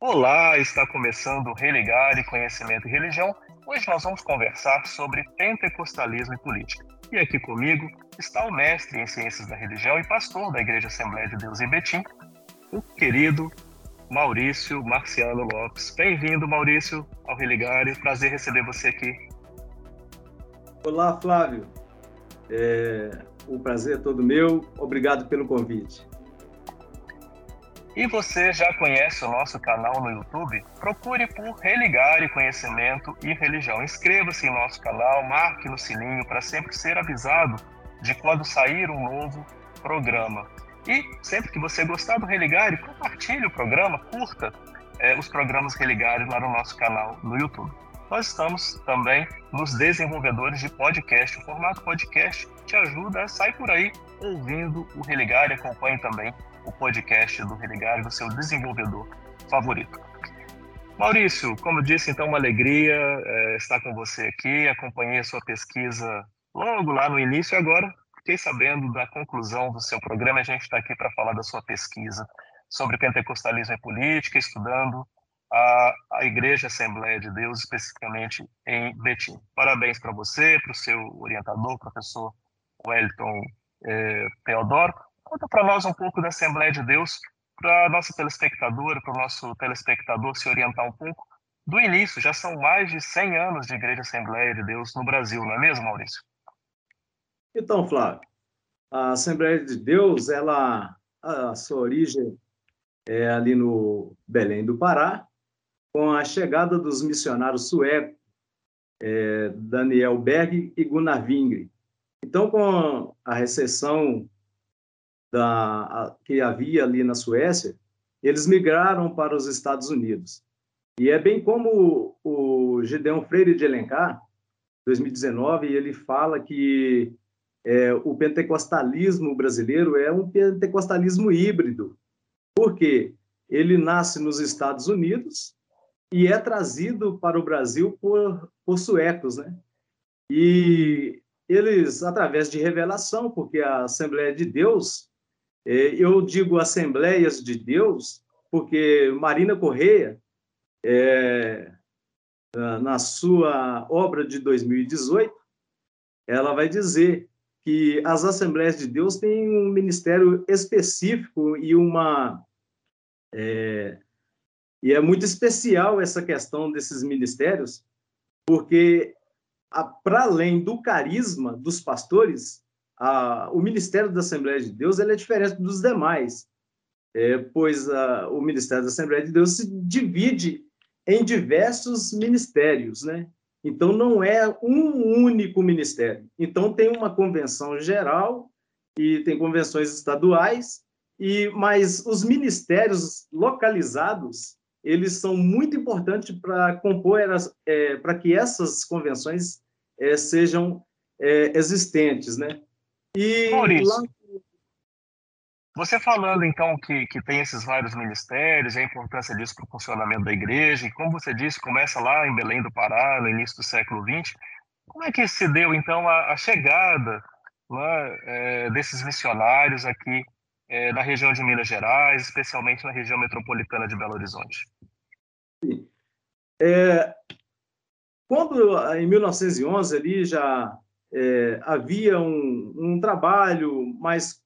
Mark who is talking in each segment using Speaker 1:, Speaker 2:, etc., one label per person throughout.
Speaker 1: Olá, está começando o Religar e Conhecimento e Religião. Hoje nós vamos conversar sobre pentecostalismo e política. E aqui comigo está o mestre em Ciências da Religião e pastor da Igreja Assembleia de Deus em Betim, o querido Maurício Marciano Lopes. Bem-vindo, Maurício, ao Religar. Prazer receber você aqui.
Speaker 2: Olá, Flávio. É... O prazer é todo meu. Obrigado pelo convite.
Speaker 1: E você já conhece o nosso canal no YouTube? Procure por Religar e Conhecimento e Religião. Inscreva-se em nosso canal, marque no sininho para sempre ser avisado de quando sair um novo programa. E sempre que você gostar do Religare, compartilhe o programa, curta é, os programas Religare lá no nosso canal no YouTube. Nós estamos também nos desenvolvedores de podcast. O formato podcast te ajuda a sair por aí ouvindo o Religare. Acompanhe também o podcast do Religar do seu desenvolvedor favorito. Maurício, como disse, então, uma alegria é, estar com você aqui. Acompanhei a sua pesquisa logo lá no início e agora fiquei sabendo da conclusão do seu programa. A gente está aqui para falar da sua pesquisa sobre pentecostalismo e política, estudando a, a Igreja Assembleia de Deus, especificamente em Betim. Parabéns para você, para o seu orientador, professor Wellington eh, Teodoro, Conta para nós um pouco da Assembleia de Deus, para a nossa telespectadora, para o nosso telespectador se orientar um pouco do início. Já são mais de 100 anos de Igreja Assembleia de Deus no Brasil, não é mesmo, Maurício?
Speaker 2: Então, Flávio, a Assembleia de Deus, ela, a sua origem é ali no Belém do Pará, com a chegada dos missionários suecos, é, Daniel Berg e Gunnar Wingre. Então, com a recessão da, a, que havia ali na Suécia, eles migraram para os Estados Unidos. E é bem como o, o Gideon Freire de Elencar, 2019, ele fala que é, o pentecostalismo brasileiro é um pentecostalismo híbrido, porque ele nasce nos Estados Unidos e é trazido para o Brasil por, por suecos, né? E eles, através de revelação, porque a Assembleia de Deus eu digo Assembleias de Deus, porque Marina Correia, é, na sua obra de 2018, ela vai dizer que as Assembleias de Deus têm um ministério específico e uma. É, e é muito especial essa questão desses ministérios, porque, para além do carisma dos pastores, a, o Ministério da Assembleia de Deus é diferente dos demais, é, pois a, o Ministério da Assembleia de Deus se divide em diversos ministérios, né? Então, não é um único ministério. Então, tem uma convenção geral e tem convenções estaduais, e mas os ministérios localizados, eles são muito importantes para compor, é, para que essas convenções é, sejam é, existentes, né?
Speaker 1: E Maurício, lá... você falando então que, que tem esses vários ministérios, a importância disso para o funcionamento da igreja, e como você disse, começa lá em Belém do Pará, no início do século XX, como é que se deu então a, a chegada né, é, desses missionários aqui é, na região de Minas Gerais, especialmente na região metropolitana de Belo Horizonte?
Speaker 2: É, quando em 1911 ali já é, havia um, um, trabalho mais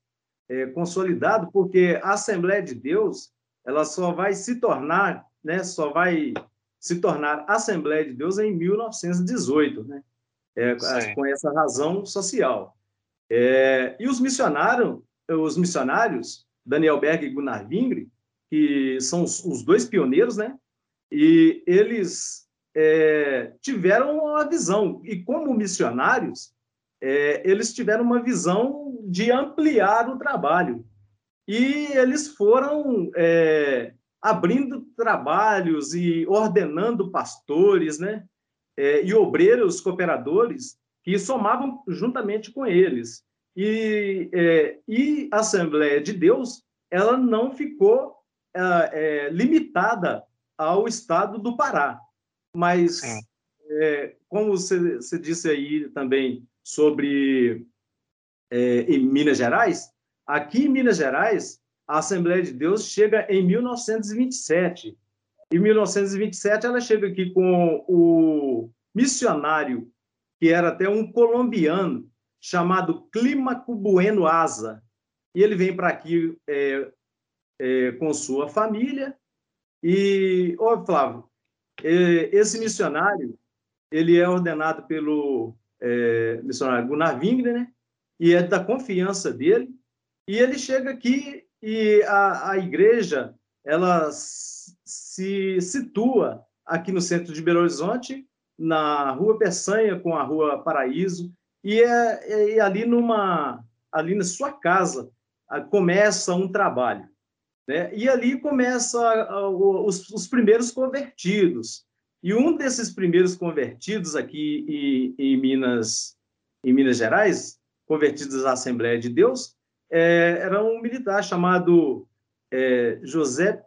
Speaker 2: é, consolidado, porque a Assembleia de Deus ela só vai se tornar, né, só vai se tornar Assembleia de Deus em 1918, né, é, com essa razão social. É, e os missionários, os missionários Daniel Berg e Gunnar Wingre, que são os, os dois pioneiros, né, e eles é, tiveram uma visão, e como missionários, é, eles tiveram uma visão de ampliar o trabalho. E eles foram é, abrindo trabalhos e ordenando pastores né, é, e obreiros cooperadores que somavam juntamente com eles. E, é, e a Assembleia de Deus ela não ficou é, é, limitada ao estado do Pará mas, como você, você, disse aí também sobre é, em Minas Gerais, aqui em Minas Gerais, a Assembleia de Deus chega em 1927. em 1927, ela chega aqui com o missionário, que era até um colombiano, chamado Clímaco Bueno Asa. E ele vem para aqui é, é, com sua família. E, ô Flávio, é, esse missionário, ele é ordenado pelo é, missionário Gunnar Wingner, né? e é da confiança dele. E ele chega aqui e a, a igreja ela se situa aqui no centro de Belo Horizonte, na Rua Peçanha com a Rua Paraíso, e é, é ali numa ali na sua casa começa um trabalho, né? E ali começa os, os primeiros convertidos. E um desses primeiros convertidos aqui em, em Minas em Minas Gerais, convertidos à Assembleia de Deus, é, era um militar chamado é, José,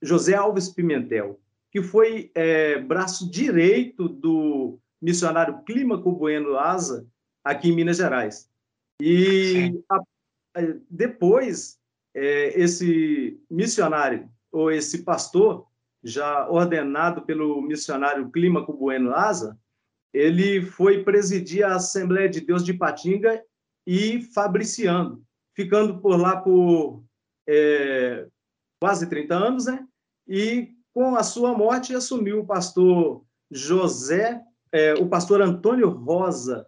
Speaker 2: José Alves Pimentel, que foi é, braço direito do missionário Clímaco Bueno Asa, aqui em Minas Gerais. E a, depois, é, esse missionário, ou esse pastor, já ordenado pelo missionário Clímaco Bueno Asa, ele foi presidir a Assembleia de Deus de Patinga e Fabriciando, ficando por lá por é, quase 30 anos, né? E com a sua morte assumiu o pastor José, é, o pastor Antônio Rosa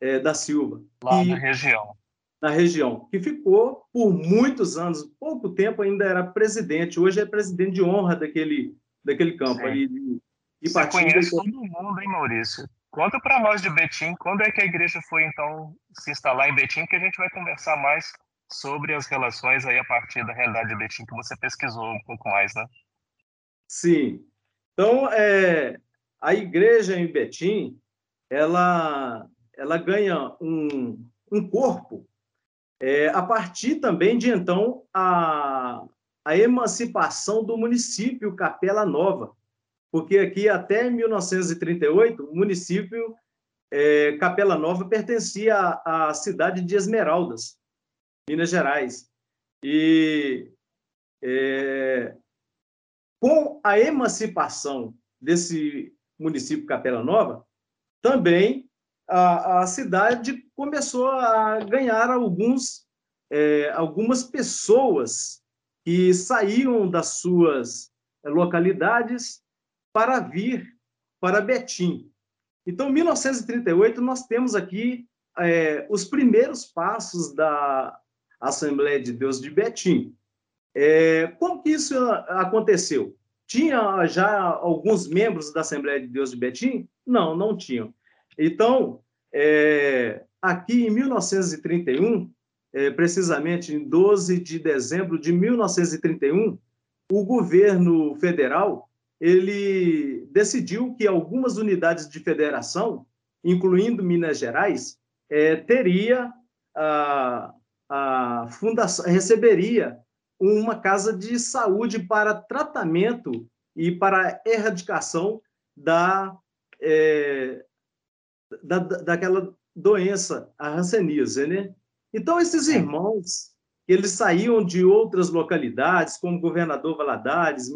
Speaker 2: é, da Silva.
Speaker 1: Lá na região.
Speaker 2: Na região, que ficou por muitos anos, pouco tempo ainda era presidente, hoje é presidente de honra daquele, daquele campo Sim. ali. De,
Speaker 1: de Você conhece todo mundo, hein, Maurício? Conta para nós de Betim, quando é que a igreja foi, então, se instalar em Betim, que a gente vai conversar mais sobre as relações aí a partir da realidade de Betim, que você pesquisou um pouco mais, né?
Speaker 2: Sim. Então, é, a igreja em Betim, ela, ela ganha um, um corpo é, a partir também de, então, a, a emancipação do município Capela Nova, porque aqui até 1938 o município é, Capela Nova pertencia à, à, cidade de Esmeraldas, Minas Gerais. E é, com a emancipação desse município Capela Nova, também a, a cidade começou a ganhar alguns, é, algumas pessoas que saíam das suas localidades para vir para Betim. Então, em 1938, nós temos aqui é, os primeiros passos da Assembleia de Deus de Betim. É, como que isso aconteceu? Tinha já alguns membros da Assembleia de Deus de Betim? Não, não tinham. Então, é, aqui em 1931, é, precisamente em 12 de dezembro de 1931, o governo federal ele decidiu que algumas unidades de federação, incluindo Minas Gerais, é, teria a, a fundação receberia uma casa de saúde para tratamento e para erradicação da, é, da daquela doença, a hanseníase, né? Então esses irmãos, eles saíam de outras localidades, como Governador Valadares,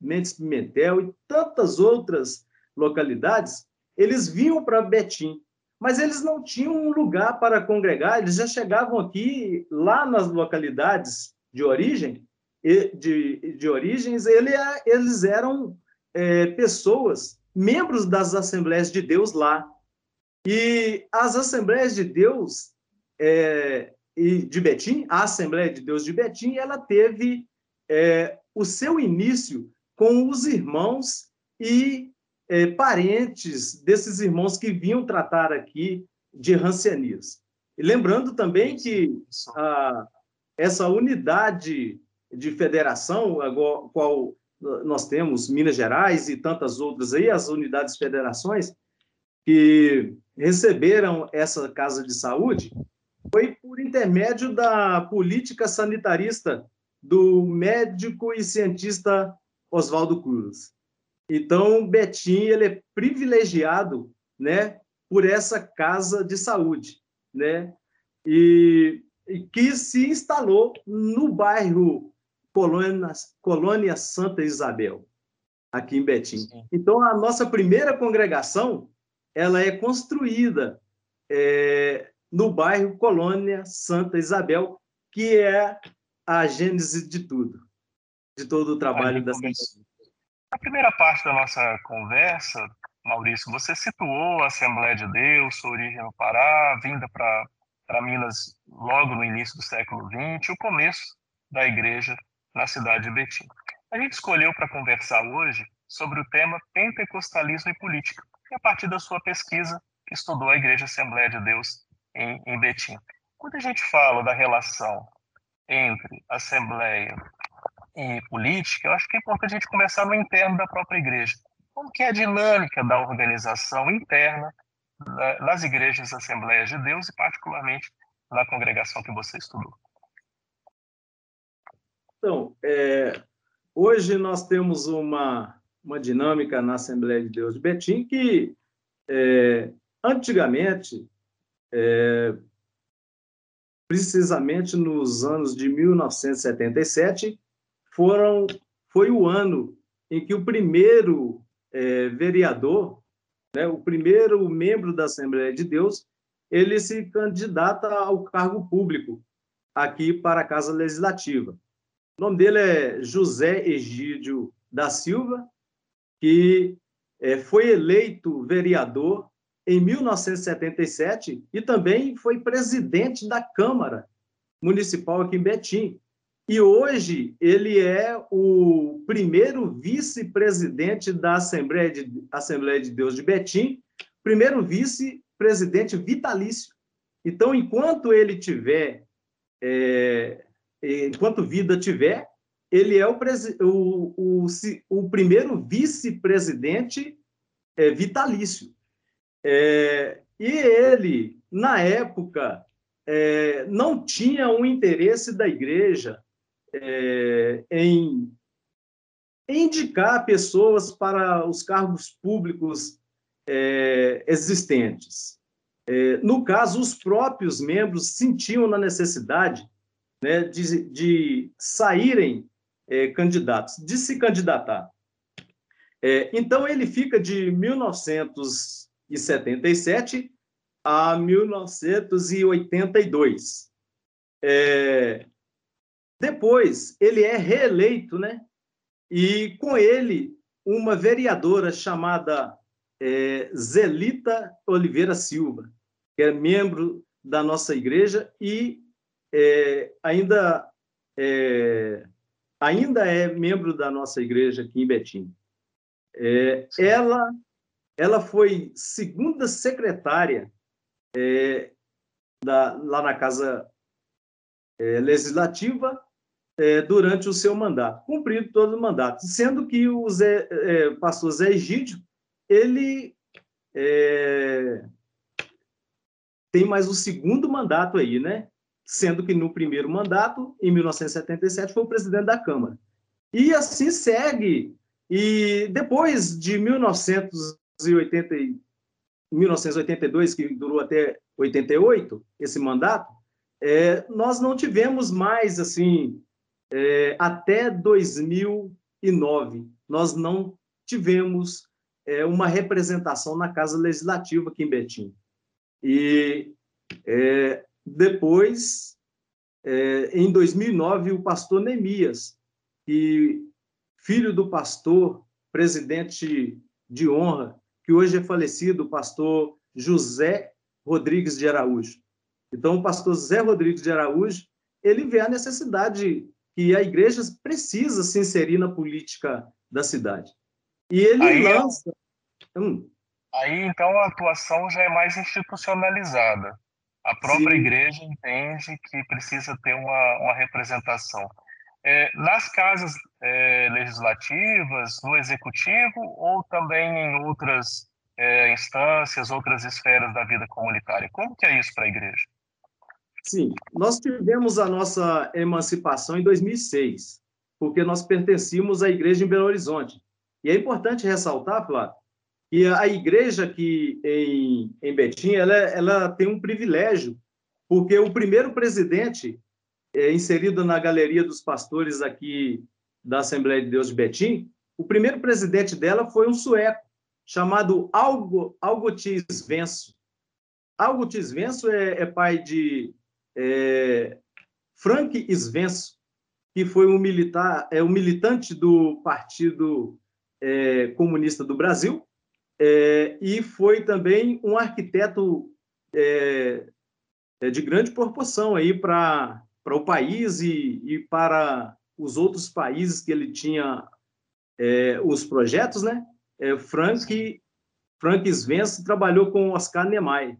Speaker 2: Mendes Pimentel e tantas outras localidades, eles vinham para Betim, mas eles não tinham um lugar para congregar, eles já chegavam aqui, lá nas localidades de origem, de, de origens, ele, eles eram é, pessoas, membros das Assembleias de Deus lá. E as Assembleias de Deus é, de Betim, a Assembleia de Deus de Betim, ela teve é, o seu início com os irmãos e é, parentes desses irmãos que vinham tratar aqui de rancianias. E lembrando também que a, essa unidade de federação, a qual nós temos Minas Gerais e tantas outras aí, as unidades federações que receberam essa casa de saúde, foi por intermédio da política sanitarista do médico e cientista Oswaldo Cruz. Então, Betim ele é privilegiado, né, por essa casa de saúde, né, e, e que se instalou no bairro Colônia, Colônia Santa Isabel. aqui em Betim. Sim. Então, a nossa primeira congregação, ela é construída é, no bairro Colônia Santa Isabel, que é a gênese de tudo, de todo o trabalho da
Speaker 1: Na primeira parte da nossa conversa, Maurício, você situou a Assembleia de Deus, sua origem no Pará, vinda para Minas logo no início do século XX, o começo da igreja na cidade de Betim. A gente escolheu para conversar hoje sobre o tema pentecostalismo e política, a partir da sua pesquisa estudou a Igreja Assembleia de Deus em, em Betim. Quando a gente fala da relação entre Assembleia e política, eu acho que é importante a gente começar no interno da própria igreja. Como que é a dinâmica da organização interna nas igrejas Assembleias de Deus e particularmente na congregação que você estudou?
Speaker 2: Então, é, hoje nós temos uma, uma dinâmica na Assembleia de Deus de Betim que, é, antigamente, é, precisamente nos anos de 1977, foram, foi o ano em que o primeiro é, vereador, né, o primeiro membro da Assembleia de Deus, ele se candidata ao cargo público aqui para a Casa Legislativa. O nome dele é José Egídio da Silva, que é, foi eleito vereador em 1977 e também foi presidente da Câmara Municipal aqui em Betim. E hoje ele é o primeiro vice-presidente da Assembleia de, Assembleia de Deus de Betim, primeiro vice-presidente vitalício. Então, enquanto ele tiver é, enquanto vida tiver, ele é o, o, o, o primeiro vice-presidente é, vitalício. É, e ele, na época, é, não tinha um interesse da igreja é, em, indicar pessoas para os cargos públicos é, existentes. É, no caso, os próprios membros sentiam na necessidade né, de, de saírem é, candidatos, de se candidatar. É, então, ele fica de 1977 a 1982. É, depois, ele é reeleito, né? E com ele, uma vereadora chamada é, Zelita Oliveira Silva, que é membro da nossa igreja e é, ainda, é, ainda é membro da nossa igreja aqui em Betim. É, ela, ela foi segunda secretária é, da, lá na Casa é, Legislativa é, durante o seu mandato, cumprido todo o mandato, sendo que o Zé, pastor Zé Egídio, ele tem mais o segundo mandato aí, né? Sendo que no primeiro mandato, em 1977, foi o presidente da Câmara. E assim segue. E depois de 1980, 1982, que durou até 88, esse mandato, é, nós não tivemos mais, assim, é, até 2009, nós não tivemos é, uma representação na Casa Legislativa aqui em Betim. E é, depois, é, em 2009, o pastor Neemias, que, filho do pastor, presidente de honra, que hoje é falecido, o pastor José Rodrigues de Araújo. Então, o pastor José Rodrigues de Araújo, ele vê a necessidade que a igreja precisa se inserir na política da cidade. E ele aí, é lança...
Speaker 1: Hum. Aí, então, a atuação já é mais institucionalizada. A própria Sim. igreja entende que precisa ter uma, uma representação. É, nas casas é, legislativas, no executivo ou também em outras é, instâncias, outras esferas da vida comunitária? Como que é isso para a igreja?
Speaker 2: Sim, nós tivemos a nossa emancipação em 2006, porque nós pertencíamos à igreja em Belo Horizonte. E é importante ressaltar, Flávio, e a igreja aqui em, em Betim, ela, ela tem um privilégio, porque o primeiro presidente é, inserido na galeria dos pastores aqui da Assembleia de Deus de Betim o primeiro presidente dela foi um sueco, chamado Algo, Algotis Venso. Algotis Venso é, é pai de é, Frank Svenso, que foi um militar, é um militante do Partido é, Comunista do Brasil é, e foi também um arquiteto é, é de grande proporção aí para o país e, e, para os outros países que ele tinha é, os projetos, né? É, Frank Frank Svenson trabalhou com Oscar Niemeyer,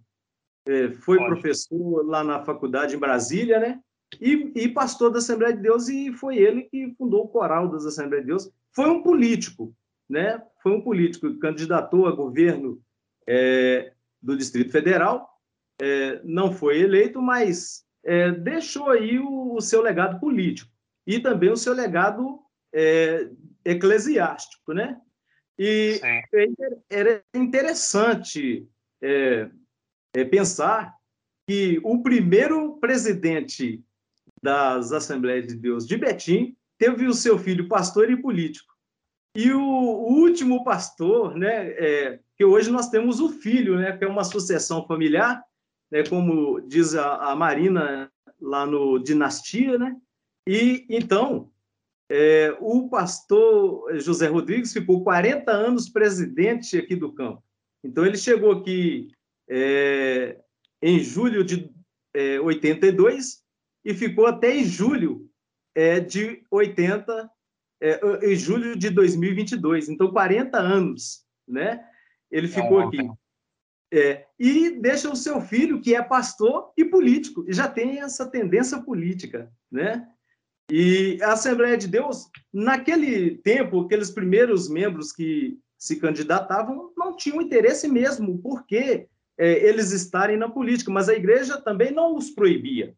Speaker 2: é, foi Pode. professor lá na faculdade em Brasília, né? E, e, pastor da Assembleia de Deus e foi ele que fundou o coral das Assembleias de Deus. Foi um político, né? Foi um político que candidatou a governo é, do Distrito Federal, é, não foi eleito, mas é, deixou aí o, o, seu legado político e também o seu legado é, eclesiástico, né? E era interessante é, é, pensar que o primeiro presidente das Assembleias de Deus de Betim teve o seu filho pastor e político. E o, último pastor, né, é, que hoje nós temos o filho, né, que é uma sucessão familiar, né, como diz a, a Marina lá no Dinastia, né? E então é, o pastor José Rodrigues ficou 40 anos presidente aqui do campo. Então ele chegou aqui é, em julho de é, 82 e ficou até em julho é, de 80, é, em julho de 2022. Então 40 anos, né? Ele ficou aqui. É, e deixa o seu filho, que é pastor e político, e já tem essa tendência política, né? E a Assembleia de Deus, naquele tempo, aqueles primeiros membros que se candidatavam não tinham interesse mesmo, porque é, eles estarem na política, mas a igreja também não os proibia.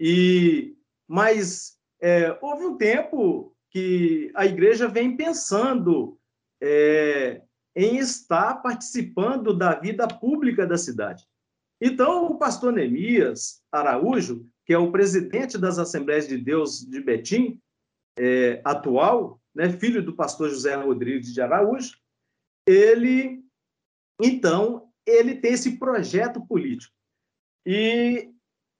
Speaker 2: E mas é, houve um tempo que a igreja vem pensando é, em estar participando da vida pública da cidade. Então, o pastor Neemias Araújo, que é o presidente das Assembleias de Deus de Betim, é, atual, né, filho do pastor José Rodrigues de Araújo, ele, então, ele tem esse projeto político. E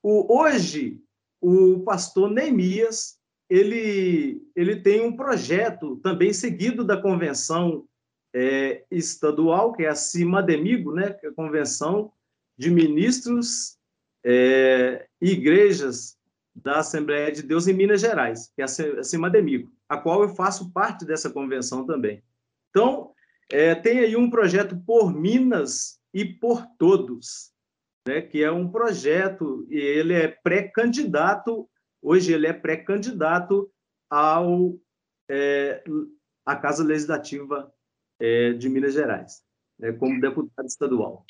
Speaker 2: o, hoje, o pastor Neemias, ele, ele tem um projeto também seguido da convenção é, estadual, que é a CIMADEMIGO, né, que é a Convenção de Ministros é, e Igrejas da Assembleia de Deus em Minas Gerais, que é a CIMADEMIGO, a qual eu faço parte dessa convenção também. Então, é, tem aí um projeto por Minas e por Todos, né, que é um projeto, e ele é pré-candidato, hoje ele é pré-candidato ao é, a Casa Legislativa é, de Minas Gerais, né, como deputado estadual.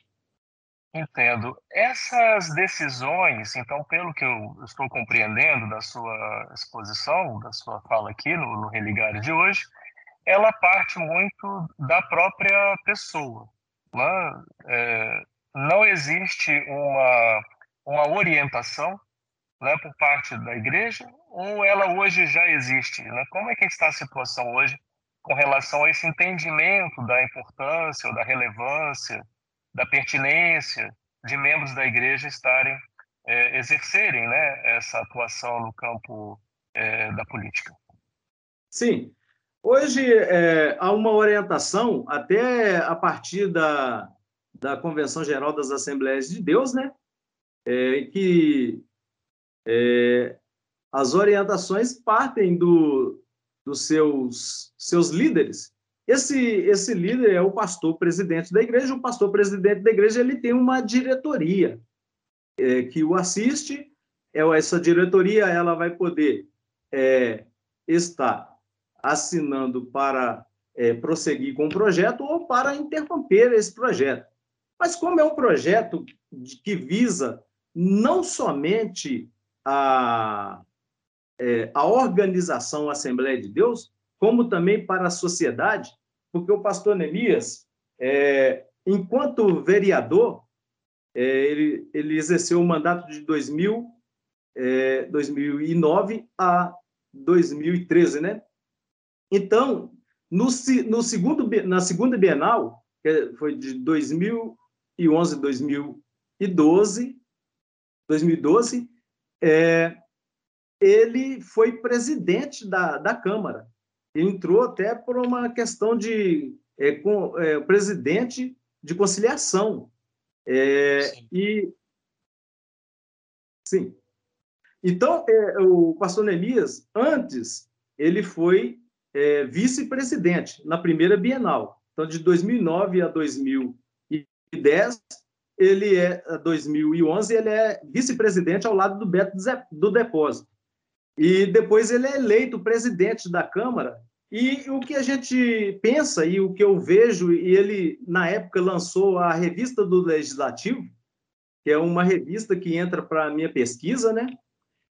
Speaker 1: Entendo. Essas decisões, então, pelo que eu estou compreendendo da sua exposição, da sua fala aqui no, no Religário de hoje, ela parte muito da própria pessoa. Né? É, não existe uma, uma orientação né, por parte da igreja, ou ela hoje já existe? Né? Como é que está a situação hoje com relação a esse entendimento da importância da relevância, da pertinência de membros da igreja estarem, é, exercerem né, essa atuação no campo é, da política.
Speaker 2: Sim. Hoje é, há uma orientação, até a partir da, da Convenção Geral das Assembleias de Deus, né, é, que é, as orientações partem do, dos seus, seus líderes. Esse, esse líder é o pastor presidente da igreja. O pastor presidente da igreja ele tem uma diretoria é, que o assiste. É, essa diretoria ela vai poder é, estar assinando para é, prosseguir com o projeto ou para interromper esse projeto. Mas como é um projeto que visa não somente a é, a organização Assembleia de Deus, como também para a sociedade, porque o pastor Neemias, é, enquanto vereador, é, ele, ele exerceu o mandato de 2000, 2009 é, a 2013, né? Então, No, no segundo, na segunda Bienal, que foi de 2011 2012, 2012 é, ele foi presidente da, da Câmara. Ele entrou até por uma questão de é, com, é, presidente de conciliação. É, sim. E sim. Então, é, o pastor Elias, antes, ele foi é, vice-presidente na primeira Bienal. Então, de 2009 a 2010, ele é 2011, ele é vice-presidente ao lado do Beto do Depósito. E depois ele é eleito presidente da Câmara. E o que a gente pensa e o que eu vejo, e ele na época lançou a revista do Legislativo, que é uma revista que entra para a minha pesquisa, né?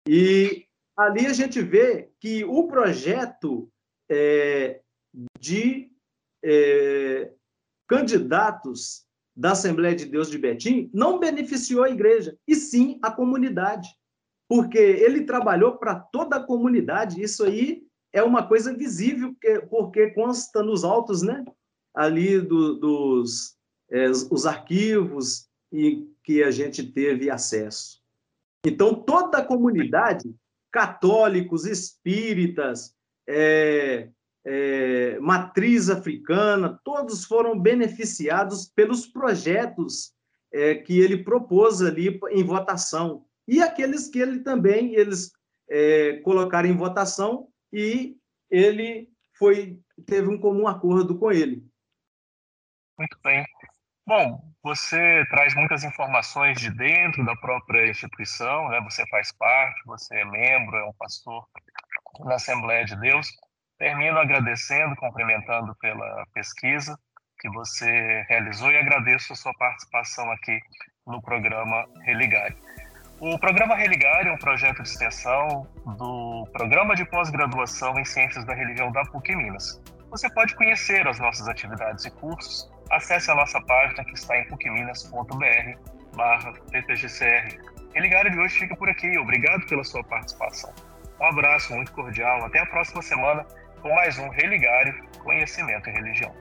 Speaker 2: E ali a gente vê que o projeto é, de é, candidatos da Assembleia de Deus de Betim não beneficiou a igreja, e sim a comunidade. Porque ele trabalhou para toda a comunidade. Isso aí é uma coisa visível, porque consta nos autos, né? Ali do, dos é, os arquivos e que a gente teve acesso. Então, toda a comunidade, católicos, espíritas, é, é, matriz africana, todos foram beneficiados pelos projetos é, que ele propôs ali em votação. E aqueles que ele também eles é, colocaram em votação e ele foi teve um comum acordo com ele.
Speaker 1: Muito bem. Bom, você traz muitas informações de dentro da própria instituição, né? Você faz parte, você é membro, é um pastor na Assembleia de Deus. Termino agradecendo, cumprimentando pela pesquisa que você realizou e agradeço a sua participação aqui no programa Religare. O programa Religare é um projeto de extensão do Programa de Pós-Graduação em Ciências da Religião da PUC Minas. Você pode conhecer as nossas atividades e cursos. Acesse a nossa página que está em pucminas.br barra ppgcr. Religare de hoje fica por aqui. Obrigado pela sua participação. Um abraço muito cordial. Até a próxima semana com mais um Religare Conhecimento e Religião.